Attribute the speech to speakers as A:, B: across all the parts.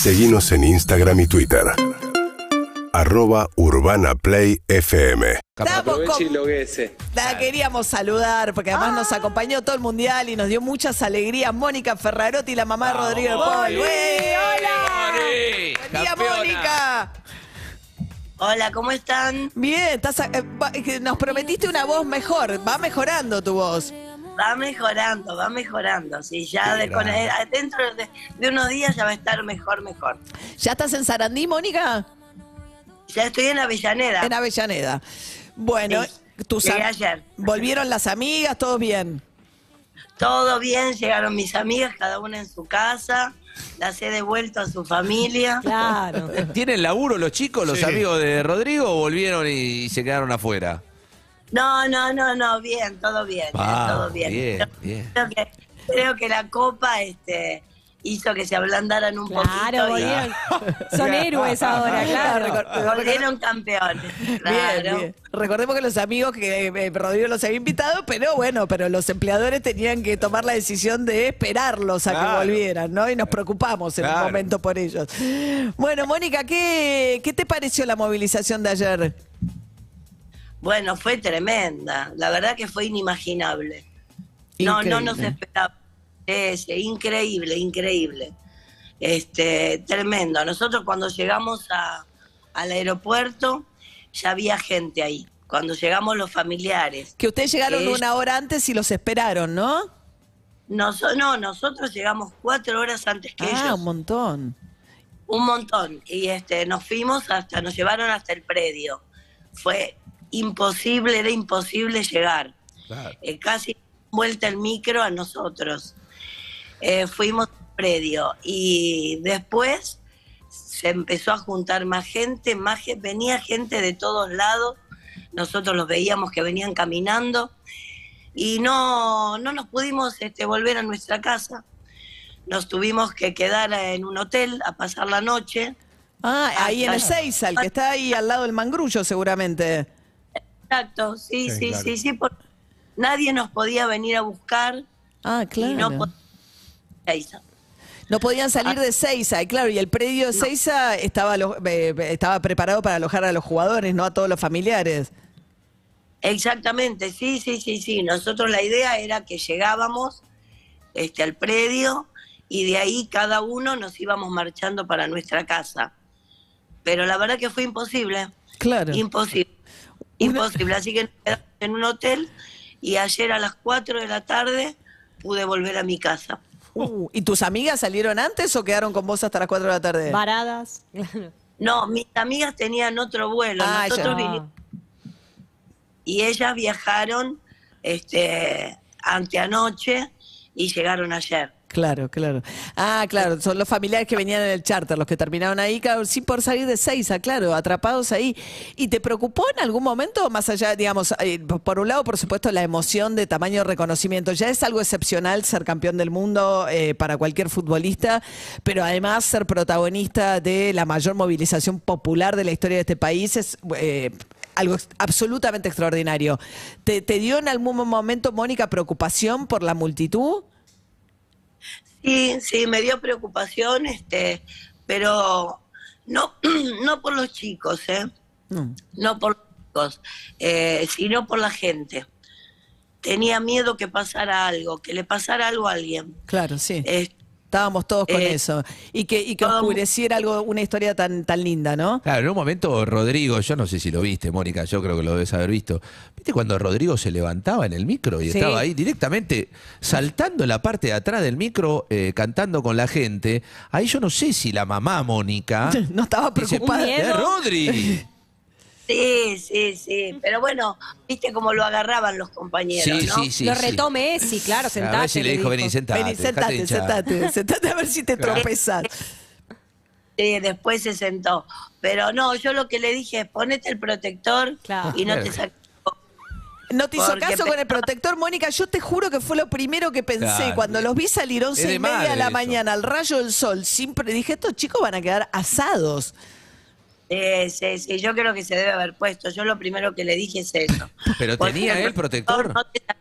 A: Seguimos en Instagram y Twitter. Arroba Urbana Play FM.
B: Estamos
C: Aproveche
B: con-
C: y loguese.
B: La queríamos saludar porque además nos acompañó todo el mundial y nos dio muchas alegrías. Mónica Ferrarotti, la mamá de Rodrigo Paul. ¡Hola! ¡Buen día,
C: Campeona.
B: Mónica!
D: Hola, ¿cómo están?
B: Bien, estás a- eh, va- nos prometiste una voz mejor. Va mejorando tu voz.
D: Va mejorando, va mejorando. Sí, ya de- con- eh, dentro de, de unos días ya va a estar mejor, mejor.
B: ¿Ya estás en Sarandí, Mónica?
D: Ya estoy en Avellaneda.
B: En Avellaneda. Bueno,
D: Sí,
B: tus
D: ayer.
B: volvieron las amigas, todo bien.
D: Todo bien, llegaron mis amigas, cada una en su casa. Las he devuelto a su familia.
E: Claro.
F: ¿Tienen laburo los chicos, los amigos de Rodrigo, o volvieron y se quedaron afuera?
D: No, no, no, no, bien, todo bien,
F: Ah,
D: todo bien.
F: bien,
D: Creo-
F: bien.
D: Creo que, creo que la copa este, hizo que se ablandaran un
E: Claro,
D: poquito y
E: volvieron. Son héroes ahora, claro.
D: volvieron campeones. Claro.
B: bien. Recordemos que los amigos que eh, Rodrigo los había invitado, pero bueno, pero los empleadores tenían que tomar la decisión de esperarlos a que volvieran, ¿no? Y nos preocupamos en un momento por ellos. Bueno, Mónica, ¿qué, ¿qué te pareció la movilización de ayer?
D: Bueno, fue tremenda. La verdad que fue inimaginable. No, no nos esperaba. Ese, increíble, increíble. Este, tremendo. Nosotros cuando llegamos a- al aeropuerto ya había gente ahí. Cuando llegamos los familiares.
B: Que ustedes llegaron
D: es-
B: una hora antes y los esperaron, ¿no?
D: Noso- no, nosotros llegamos cuatro horas antes que
B: Ah,
D: ellos.
B: un montón.
D: Un montón. Y este, nos fuimos hasta, nos llevaron hasta el predio. Fue imposible, era imposible llegar.
F: Claro.
D: Eh, casi vuelta el micro a nosotros. Eh, fuimos al predio y después se empezó a juntar más gente, más venía gente de todos lados. Nosotros los veíamos que venían caminando y no, no nos pudimos este, volver a nuestra casa. Nos tuvimos que quedar en un hotel a pasar la noche.
B: Ah, ahí en el Seiza, el que está ahí al lado del mangrullo, seguramente.
D: Exacto, sí,
F: Sí,
D: sí,
F: claro.
D: sí, sí. por- nadie nos podía venir a buscar
B: Ah, claro.
D: y no po- Seiza.
B: No podían salir de Seiza, y claro, y el predio de Seiza estaba, alo- eh, estaba preparado para alojar a los jugadores, no a todos los familiares.
D: Exactamente, sí, sí, sí, sí. Nosotros la idea era que llegábamos este, al predio y de ahí cada uno nos íbamos marchando para nuestra casa. Pero la verdad que fue imposible,
B: Claro.
D: imposible, imposible. Así que nos quedamos en un hotel y ayer a las 4 de la tarde pude volver a mi casa.
B: Uh, ¿Y tus amigas salieron antes o quedaron con vos hasta las 4 de la tarde?
E: Varadas.
D: No, mis amigas tenían otro vuelo.
B: Ah,
D: Nosotros
B: ya.
D: vinimos y ellas viajaron este anteanoche y llegaron ayer.
B: Claro, claro. Ah, claro, son los familiares que venían en el charter, los que terminaron ahí, claro, sin por salir de Seiza, claro, atrapados ahí. ¿Y te preocupó en algún momento, más allá, digamos, eh, por un lado, por supuesto, la emoción de tamaño reconocimiento? Ya es algo excepcional ser campeón del mundo eh, para cualquier futbolista, pero además ser protagonista de la mayor movilización popular de la historia de este país es... eh, algo absolutamente extraordinario. ¿Te, ¿Te dio en algún momento, Mónica, preocupación por la multitud?
D: Sí, sí, me dio preocupación, este, pero no, no por los chicos, ¿eh?
B: No.
D: no por los chicos, eh, sino por la gente. Tenía miedo que pasara algo, que le pasara algo a alguien.
B: Claro, sí.
D: Eh,
B: Estábamos todos con
D: eh,
B: eso. Y que, y que
D: todo-
B: oscureciera algo, una historia tan, tan linda, ¿no?
F: Claro, en un momento Rodrigo, yo no sé si lo viste, Mónica, yo creo que lo debes haber visto. ¿Viste cuando Rodrigo se levantaba en el micro y
E: Sí.
F: estaba ahí directamente saltando en la parte de atrás del micro, eh, cantando con la gente? Ahí yo no sé si la mamá Mónica.
B: No estaba
F: dice,
B: preocupada.
E: Un miedo.
F: "Eh, Rodri!
D: sí, sí, sí, pero bueno, viste cómo lo agarraban los compañeros,
F: Sí,
D: ¿no?
F: sí, sí.
E: Lo
F: sí.
E: retó Messi, claro,
F: A
E: sentate.
F: ver si le dijo, vení, sentate.
B: Vení, sentate,
F: hinchar".
B: sentate, sentate a ver si te tropezas.
D: Sí, después se sentó. Pero no, yo lo que le dije es ponete el protector
E: Claro.
D: y no te saques.
B: No te hizo
D: Porque
B: caso con el protector, Mónica. Yo te juro que fue lo primero que pensé.
F: Claro.
B: Cuando los vi salir once y media de la
F: eso.
B: mañana al rayo del sol, siempre dije, estos chicos van a quedar asados.
D: Sí, sí, sí, yo creo que se debe haber puesto. Yo lo primero que le dije es eso.
F: Pero
D: Ponete
F: tenía
D: el
F: él protector.
D: No te, sa-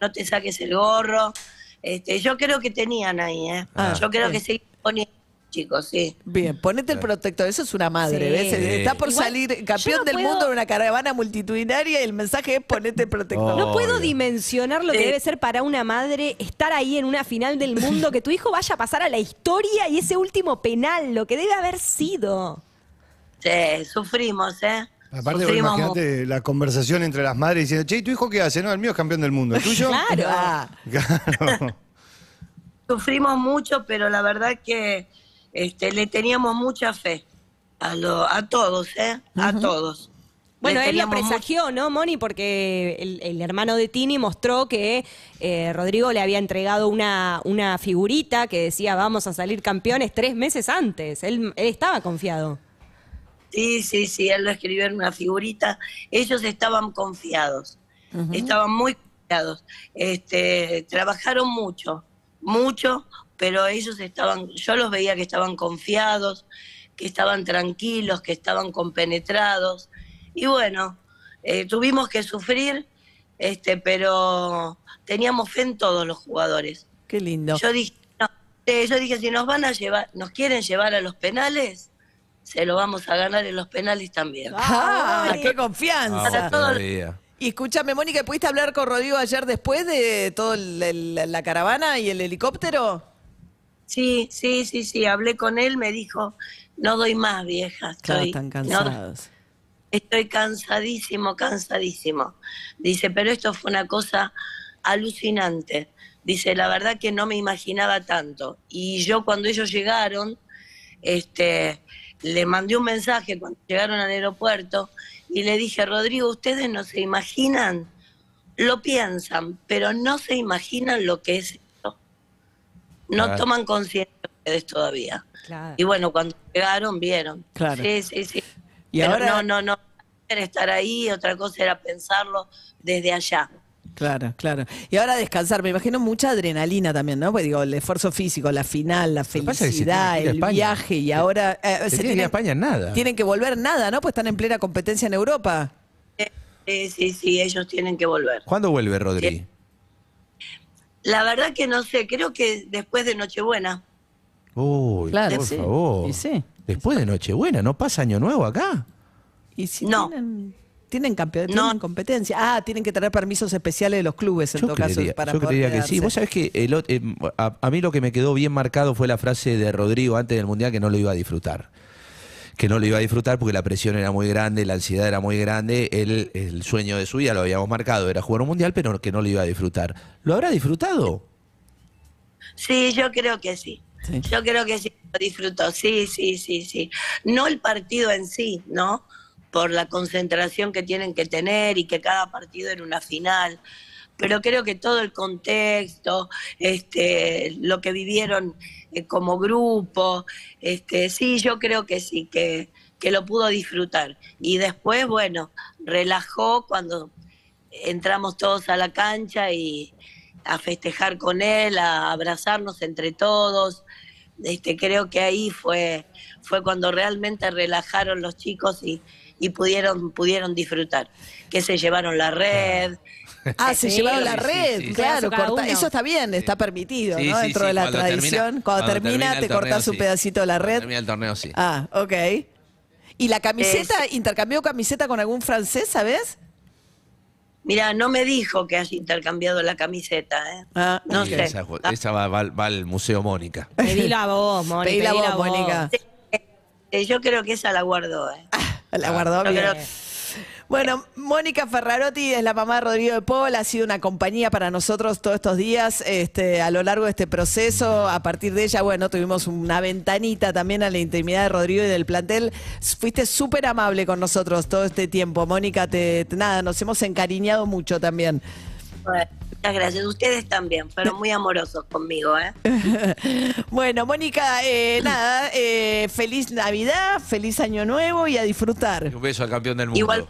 D: no te saques el gorro. Este, yo creo que tenían ahí, ¿eh?
B: Ah,
D: yo creo
B: bien.
D: que se poniendo. chicos, sí.
B: Bien, ponete el protector, eso es una madre,
E: Sí.
B: ¿ves? Está por
E: Igual,
B: salir campeón
E: no
B: del
E: puedo-
B: mundo en una caravana multitudinaria y el mensaje es ponete el protector.
E: No puedo dimensionar lo que debe ser para una madre estar ahí en una final del mundo, que tu hijo vaya a pasar a la historia y ese último penal, lo que debe haber sido.
D: Sí, sufrimos, ¿eh?
C: Aparte,
D: Sufrimos
C: imagínate la conversación entre las madres diciendo, che, ¿y tu hijo qué hace? No, el mío es campeón del mundo. ¿El tuyo?
E: Claro.
B: Ah,
C: Claro.
D: Sufrimos mucho, pero la verdad que este, le teníamos mucha fe a, lo, a todos, ¿eh? A todos.
E: Bueno, él lo presagió, ¿no, Moni? Porque el, el hermano de Tini mostró que eh, Rodrigo le había entregado una, una figurita que decía vamos a salir campeones tres meses antes. Él, él estaba confiado.
D: Sí, sí, sí, él lo escribió en una figurita. Ellos estaban confiados, estaban muy confiados. Este, trabajaron mucho, mucho, pero ellos estaban, yo los veía que estaban confiados, que estaban tranquilos, que estaban compenetrados. Y bueno, eh, tuvimos que sufrir, este, pero teníamos fe en todos los jugadores.
B: qué lindo.
D: Yo dije, no, eh, yo dije, si nos van a llevar, nos quieren llevar a los penales, se lo vamos a ganar en los penales también.
B: Ah,
E: Ay.
B: qué confianza.
D: Para todo-
F: todavía.
B: Y escúchame, Mónica, ¿pudiste hablar con Rodrigo ayer después de toda la caravana y el helicóptero?
D: Sí, sí, sí, sí, hablé con él, me dijo, no doy más, vieja,
B: Claro,
D: estoy,
B: están
D: no-
B: cansados.
D: estoy cansadísimo, cansadísimo. Dice, pero esto fue una cosa alucinante. Dice, la verdad que no me imaginaba tanto. Y yo cuando ellos llegaron, este, le mandé un mensaje cuando llegaron al aeropuerto y le dije, Rodrigo, ustedes no se imaginan, lo piensan, pero no se imaginan lo que es esto. No
F: Claro.
D: toman conciencia ustedes todavía.
E: Claro.
D: Y bueno, cuando llegaron, vieron.
B: Claro.
D: Sí, sí, sí.
B: Y
D: Pero
B: ahora-
D: no, no, no. Era estar ahí, otra cosa era pensarlo desde allá.
B: Claro, claro. Y ahora descansar, me imagino mucha adrenalina también, ¿no? Pues digo, el esfuerzo físico, la final, la felicidad, el viaje y ahora... eh,
F: Se tiene que ir a España nada.
B: Tienen que volver nada, ¿no? Pues están en plena competencia en Europa.
D: Sí, sí, sí, ellos tienen que volver.
F: ¿Cuándo vuelve Rodri?
D: La verdad que no sé, creo que después de Nochebuena.
F: Uy,
B: Claro,
F: por
B: sí.
F: favor.
B: Y sí.
F: Después de Nochebuena, ¿no pasa Año Nuevo acá?
B: Y si
D: No.
B: tienen, tienen, campe-
D: No.
B: tienen competencia. Ah, tienen que tener permisos especiales de los clubes en
F: Yo
B: todo
F: creería,
B: caso para
F: yo creería que sí. Vos sabés que el eh, a, a mí lo que me quedó bien marcado fue la frase de Rodrigo antes del Mundial que no lo iba a disfrutar. Que no lo iba a disfrutar porque la presión era muy grande, la ansiedad era muy grande. Él, el sueño de su vida, lo habíamos marcado, era jugar un Mundial, pero que no lo iba a disfrutar. ¿Lo habrá disfrutado?
D: Sí, yo creo que sí.
B: Sí.
D: Yo creo que sí, lo disfrutó. Sí, sí, sí, sí. No el partido en sí, ¿no? Por la concentración que tienen que tener y que cada partido era una final. Pero creo que todo el contexto, este, lo que vivieron eh, como grupo, este, sí, yo creo que sí, que, que lo pudo disfrutar. Y después, bueno, relajó cuando entramos todos a la cancha y a festejar con él, a abrazarnos entre todos. Este, creo que ahí fue, fue cuando realmente relajaron los chicos y, y pudieron, pudieron disfrutar. Que se llevaron la red.
B: Ah, se
E: Sí,
B: llevaron la red,
F: sí, sí.
B: claro. Corta- eso está bien, está permitido,
F: Sí,
B: ¿no?
F: sí,
B: Dentro
F: sí,
B: de la
F: cuando
B: tradición.
F: termina-
B: cuando,
F: cuando
B: termina, te cortas
F: torneo,
B: un pedacito de la
F: Cuando
B: red.
F: termina el torneo, sí.
B: Ah, ok. ¿Y la camiseta, intercambió camiseta con algún francés, sabes?
D: Mira, no me dijo que haya intercambiado la camiseta. ¿eh?
B: Ah,
D: No sé.
F: Esa, esa va, va- va al Museo Mónica.
E: Pedila a vos, Moni.
B: Pedí la voz,
E: a vos.
B: Mónica.
D: Eh, yo creo que esa la guardó. ¿eh?
B: La guardó
D: yo
B: bien. Bueno, Mónica Ferrarotti es la mamá de Rodrigo de Paul, ha sido una compañía para nosotros todos estos días, este, a lo largo de este proceso. A partir de ella, bueno, tuvimos una ventanita también a la intimidad de Rodrigo y del plantel. Fuiste súper amable con nosotros todo este tiempo, Mónica. Te- nada, nos hemos encariñado mucho también.
D: Bueno, muchas gracias. Ustedes también fueron muy amorosos conmigo. ¿eh?
B: Bueno, Mónica, eh, nada, eh, feliz Navidad, feliz Año Nuevo y a disfrutar.
F: Un beso al campeón del mundo.
D: Igual-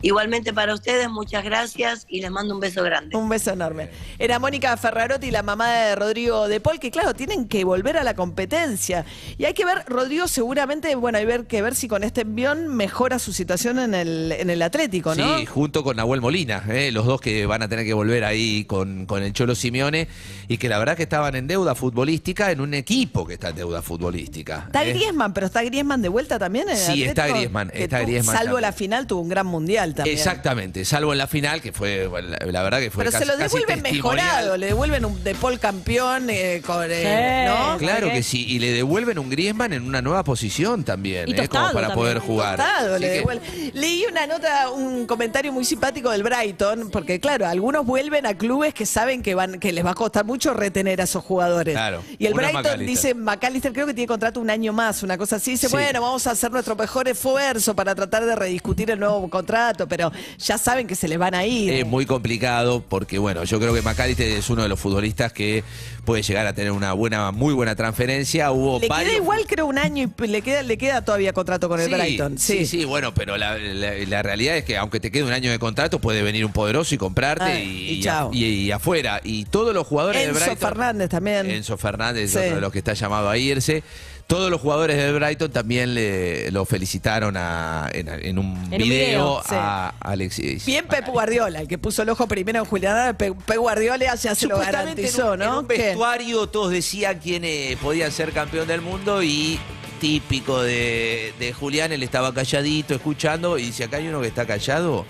D: Igualmente para ustedes, muchas gracias y les mando un beso grande.
B: Un beso enorme. Era Mónica Ferrarotti, la mamá de Rodrigo de Paul, que claro, tienen que volver a la competencia. Y hay que ver, Rodrigo seguramente, bueno, hay ver, que ver si con este envión mejora su situación en el, en el Atlético, ¿no?
F: Sí, junto con Nahuel Molina, ¿eh? los dos que van a tener que volver ahí con, con el Cholo Simeone y que la verdad que estaban en deuda futbolística en un equipo que está en deuda futbolística.
B: Está
F: ¿eh?
B: Griezmann, pero está Griezmann de vuelta también en el
F: Sí, está Griezmann, está Griezmann
B: Salvo
F: también.
B: la final, tuvo un gran mundial también.
F: Exactamente, salvo en la final, que fue, bueno, la, la verdad que fue
B: Pero
F: casi,
B: se lo devuelven mejorado, le devuelven un De Paul campeón, eh, con, eh,
E: Sí.
B: ¿no?
F: Claro que sí, y le devuelven un Griezmann en una nueva posición también,
E: Y
F: ¿eh? como para
E: también.
F: poder jugar.
B: Tostado,
F: Así
B: le
F: que-
B: devuelve. Leí una nota, un comentario muy simpático del Brighton, porque claro, algunos vuelven a clubes que saben que van, que les va a costar mucho retener a esos jugadores.
F: Claro.
B: Y el Brighton
F: McAllister.
B: dice, McAllister creo que tiene contrato un año más, una cosa así. Dice,
F: Sí.
B: bueno, vamos a hacer nuestro mejor esfuerzo para tratar de rediscutir el nuevo contrato, pero ya saben que se les van a ir.
F: Es muy complicado porque, bueno, yo creo que McAllister es uno de los futbolistas que puede llegar a tener una buena, muy buena transferencia. Hubo
B: le
F: varios
B: queda igual, creo, un año y le queda, le queda todavía contrato con el
F: Sí,
B: Brighton.
F: Sí, sí, bueno, pero la, la- la realidad es que aunque te quede un año de contrato, puede venir un poderoso y comprarte y,
B: y chao.
F: y- y afuera. Y todos los jugadores
B: Enzo
F: de Brighton.
B: Fernández también.
F: Enzo Fernández,
B: Sí.
F: otro de los que está llamado a irse. Todos los jugadores de Brighton también le, lo felicitaron a- en, en un
E: un
F: video,
E: video,
B: sí.
F: a Alexis.
B: Bien Pep Guardiola, el que puso el ojo primero en Julián Pep, Pep Guardiola ya se lo
F: Supuestamente en
B: garantizó,
F: un, en
B: ¿no?
F: un
B: ¿Qué?
F: vestuario todos decían quién eh, podía ser campeón del mundo y típico de, de Julián, él estaba calladito, escuchando, y dice, acá hay uno que está callado,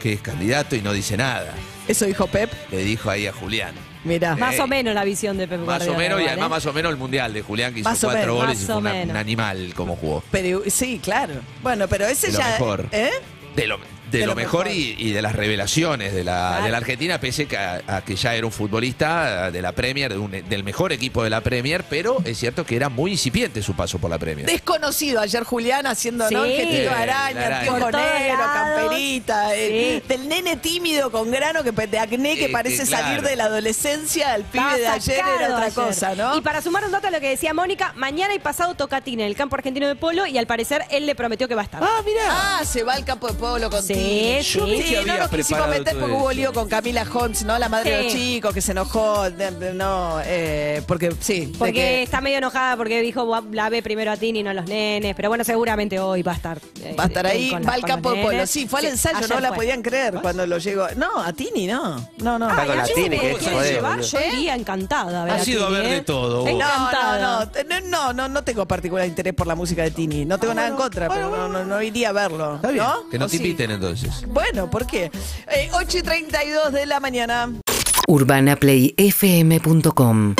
F: que es candidato y no dice nada.
B: Eso dijo Pep.
F: Le dijo ahí a Julián.
B: Mira.
E: Más
F: Eh,
E: o menos la visión de Pep
F: Más
E: Guardiola.
F: o menos, y además
E: ¿eh?
F: más o menos el mundial de Julián, que hizo
B: Más
F: cuatro
B: menos.
F: goles y
E: Más
F: fue una- un animal como jugó.
B: Pero sí, claro. Bueno, pero ese
F: De lo
B: ya.
F: mejor.
B: ¿Eh?
F: De lo, de
B: De
F: lo
B: lo
F: mejor,
B: mejor.
F: Y, y de las revelaciones de la,
E: Claro.
F: de la Argentina, pese a, a que ya era un futbolista de la Premier, de un- del mejor equipo de la Premier, pero es cierto que era muy incipiente su paso por la Premier.
B: Desconocido ayer Julián haciendo, ¿no?
E: Sí.
B: De
F: La
B: araña,
E: lados.
B: camperita. el-
E: Sí.
B: del nene tímido con grano que de acné que
F: Eh,
B: parece
F: claro.
B: salir de la adolescencia, el pibe
E: Estaba
B: de ayer era otra
E: ayer.
B: cosa, ¿no?
E: Y para sumar un dato a lo que decía Mónica, mañana y pasado toca Tina en el campo argentino de polo y al parecer él le prometió que va a estar.
F: Ah, mira.
B: Ah, se va al campo de pueblo con
E: Sí, Yo vi
F: que
B: Sí, no nos quisimos meter porque hubo lío con Camila Holmes, ¿no? La madre de los
E: Sí.
B: chicos que se enojó. de- de- no, eh, porque sí. de
E: Porque
B: que
E: está medio enojada porque dijo "Va- la ve primero a Tini, no a los nenes. Pero bueno, seguramente hoy va a estar. eh,
B: Va a estar ahí,
E: con
B: va al
E: con
B: campo de
E: nenes.
B: Sí, fue al ensayo,
E: ayer
B: no la
E: fue.
B: podían creer cuando lo llegó. No, a Tini no. No, no.
G: Está con
E: a
G: la Tini,
E: me
G: que es
E: quiere
G: joder,
E: llevar,
G: boludo.
E: yo iría encantada. a ver
F: Ha
E: a
F: sido a
E: Tini,
F: ver de
E: ¿eh?
F: todo, vos.
B: No, no,
E: Encantada.
B: no, no, no, no, no tengo particular interés por la música de Tini. No tengo nada en contra, pero no, no, no iría a verlo.
F: Está bien,
B: ¿no?
F: que no
B: ¿O
F: te
B: sí?
F: inviten entonces.
B: Bueno, ¿por qué? Eh, 8 y 32 de la mañana.
H: UrbanaPlayFM.com